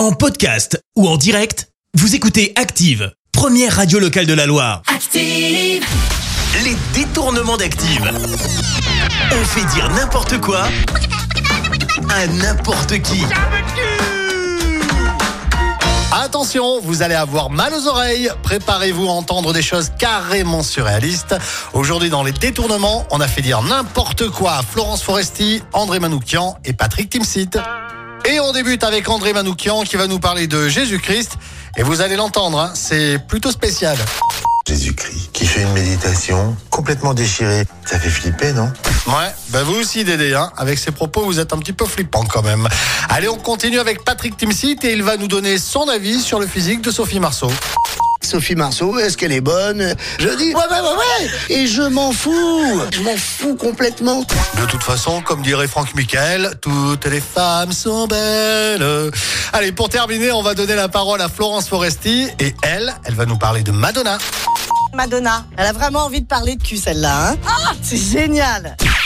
En podcast ou en direct, vous écoutez Active, première radio locale de la Loire. Active. Les détournements d'Active. On fait dire n'importe quoi à n'importe qui. Attention, vous allez avoir mal aux oreilles. Préparez-vous à entendre des choses carrément surréalistes. Aujourd'hui, dans les détournements, on a fait dire n'importe quoi à Florence Foresti, André Manoukian et Patrick Timsit. Et on débute avec André Manoukian qui va nous parler de Jésus-Christ. Et vous allez l'entendre, hein, c'est plutôt spécial. Jésus-Christ, qui fait une méditation complètement déchirée. Ça fait flipper, non? Ouais, bah vous aussi Dédé, hein. avec ces propos vous êtes un petit peu flippant quand même. Allez, on continue avec Patrick Timsit et il va nous donner son avis sur le physique de Sophie Marceau. Sophie Marceau, est-ce qu'elle est bonne? Je dis ouais, ouais, ouais, ouais Et je m'en fous Je m'en fous complètement De toute façon, comme dirait Franck Michael, toutes les femmes sont belles. Allez, pour terminer, on va donner la parole à Florence Foresti et elle, elle va nous parler de Madonna. Madonna. Elle a vraiment envie de parler de cul, celle-là. Hein ah, c'est génial.